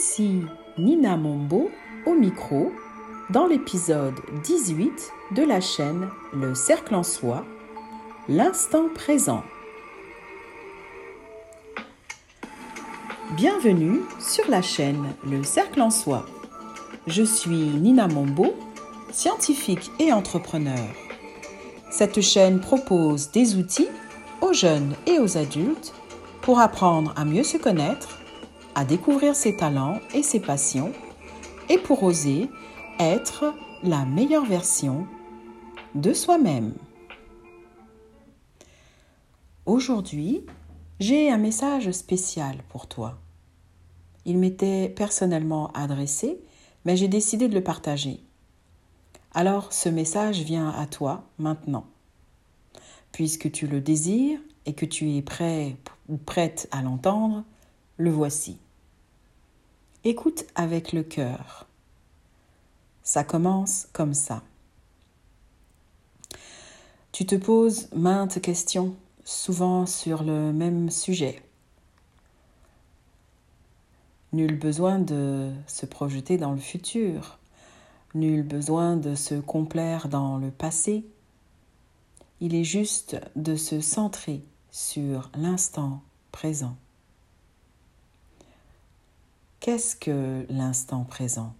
Ici Nina Mombo au micro dans l'épisode 18 de la chaîne Le Cercle en Soi, l'instant présent. Bienvenue sur la chaîne Le Cercle en Soi. Je suis Nina Mombo, scientifique et entrepreneur. Cette chaîne propose des outils aux jeunes et aux adultes pour apprendre à mieux se connaître, à découvrir ses talents et ses passions, et pour oser être la meilleure version de soi-même. Aujourd'hui, j'ai un message spécial pour toi. Il m'était personnellement adressé, mais j'ai décidé de le partager. Alors ce message vient à toi maintenant. Puisque tu le désires et que tu es prêt ou prête à l'entendre, le voici. Écoute avec le cœur. Ça commence comme ça. Tu te poses maintes questions, souvent sur le même sujet. Nul besoin de se projeter dans le futur, nul besoin de se complaire dans le passé. Il est juste de se centrer sur l'instant présent. Qu'est-ce que l'instant présent?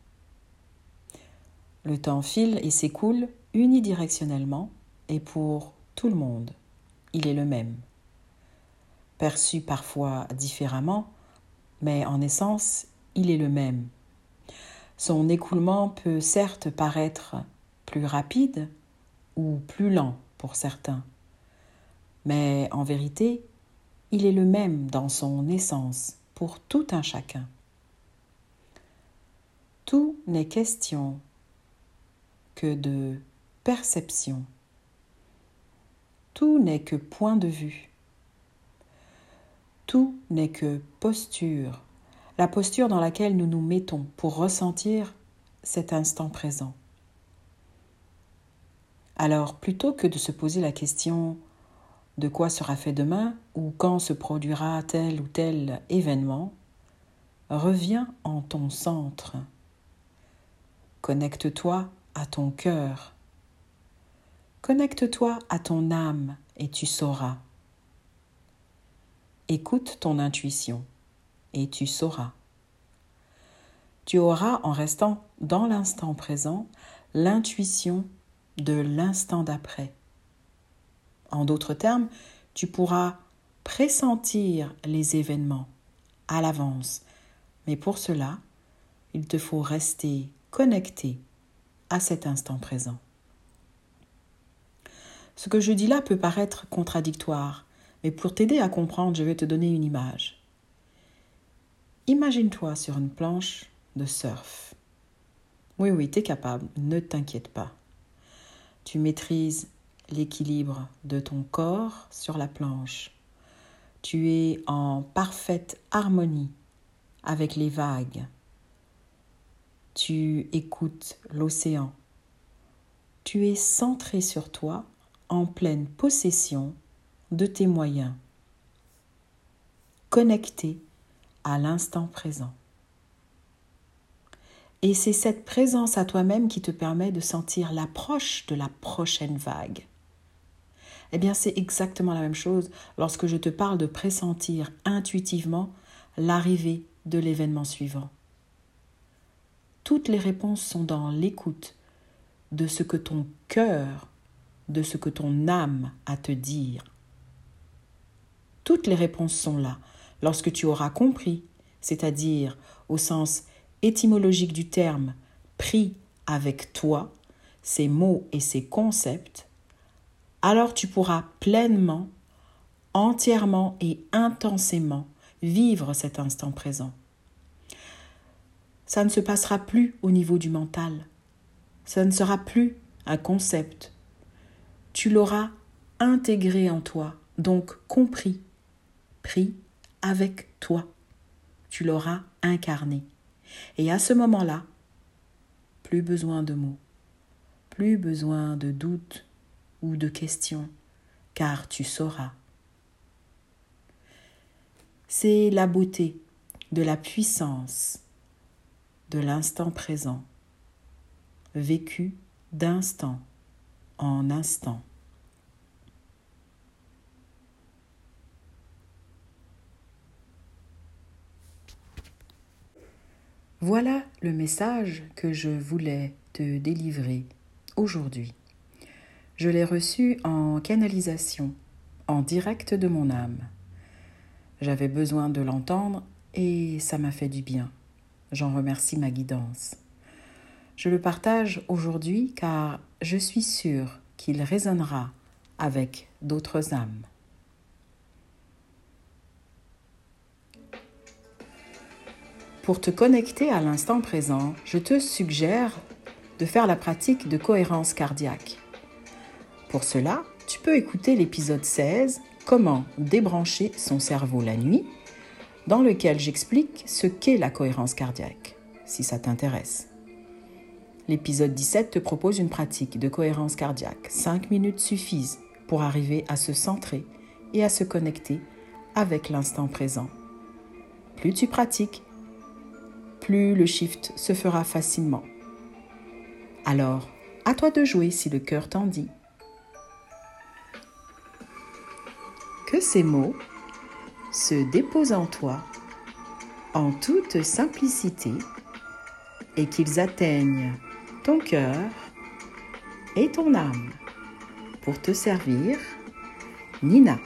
Le temps file et s'écoule unidirectionnellement et pour tout le monde. Il est le même. Perçu parfois différemment, mais en essence, il est le même. Son écoulement peut certes paraître plus rapide ou plus lent pour certains, mais en vérité, il est le même dans son essence pour tout un chacun. Tout n'est question que de perception. Tout n'est que point de vue. Tout n'est que posture, la posture dans laquelle nous nous mettons pour ressentir cet instant présent. Alors, plutôt que de se poser la question de quoi sera fait demain ou quand se produira tel ou tel événement, reviens en ton centre. Connecte-toi à ton cœur. Connecte-toi à ton âme et tu sauras. Écoute ton intuition et tu sauras. Tu auras, en restant dans l'instant présent, l'intuition de l'instant d'après. En d'autres termes, tu pourras pressentir les événements à l'avance, mais pour cela, il te faut rester connecté à cet instant présent. Ce que je dis là peut paraître contradictoire, mais pour t'aider à comprendre, je vais te donner une image. Imagine-toi sur une planche de surf. Oui, oui, tu es capable, ne t'inquiète pas. Tu maîtrises l'équilibre de ton corps sur la planche. Tu es en parfaite harmonie avec les vagues. Tu écoutes l'océan. Tu es centré sur toi, en pleine possession de tes moyens, connecté à l'instant présent. Et c'est cette présence à toi-même qui te permet de sentir l'approche de la prochaine vague. Eh bien, c'est exactement la même chose lorsque je te parle de pressentir intuitivement l'arrivée de l'événement suivant. Toutes les réponses sont dans l'écoute de ce que ton cœur, de ce que ton âme a à te dire. Toutes les réponses sont là lorsque tu auras compris, c'est-à-dire au sens étymologique du terme, pris avec toi, ces mots et ces concepts, alors tu pourras pleinement, entièrement et intensément vivre cet instant présent. Ça ne se passera plus au niveau du mental. Ça ne sera plus un concept. Tu l'auras intégré en toi, donc compris, pris avec toi. Tu l'auras incarné. Et à ce moment-là, plus besoin de mots, plus besoin de doutes, ou de questions, car tu sauras. C'est la beauté de la puissance de l'instant présent, vécu d'instant en instant. Voilà le message que je voulais te délivrer aujourd'hui. Je l'ai reçu en canalisation, en direct de mon âme. J'avais besoin de l'entendre et ça m'a fait du bien. J'en remercie ma guidance. Je le partage aujourd'hui car je suis sûre qu'il résonnera avec d'autres âmes. Pour te connecter à l'instant présent, je te suggère de faire la pratique de cohérence cardiaque. Pour cela, tu peux écouter l'épisode 16, Comment débrancher son cerveau la nuit, dans lequel j'explique ce qu'est la cohérence cardiaque, si ça t'intéresse. L'épisode 17 te propose une pratique de cohérence cardiaque. 5 minutes suffisent pour arriver à se centrer et à se connecter avec l'instant présent. Plus tu pratiques, plus le shift se fera facilement. Alors, à toi de jouer si le cœur t'en dit. Que ces mots se déposent en toi en toute simplicité et qu'ils atteignent ton cœur et ton âme pour te servir, Nina.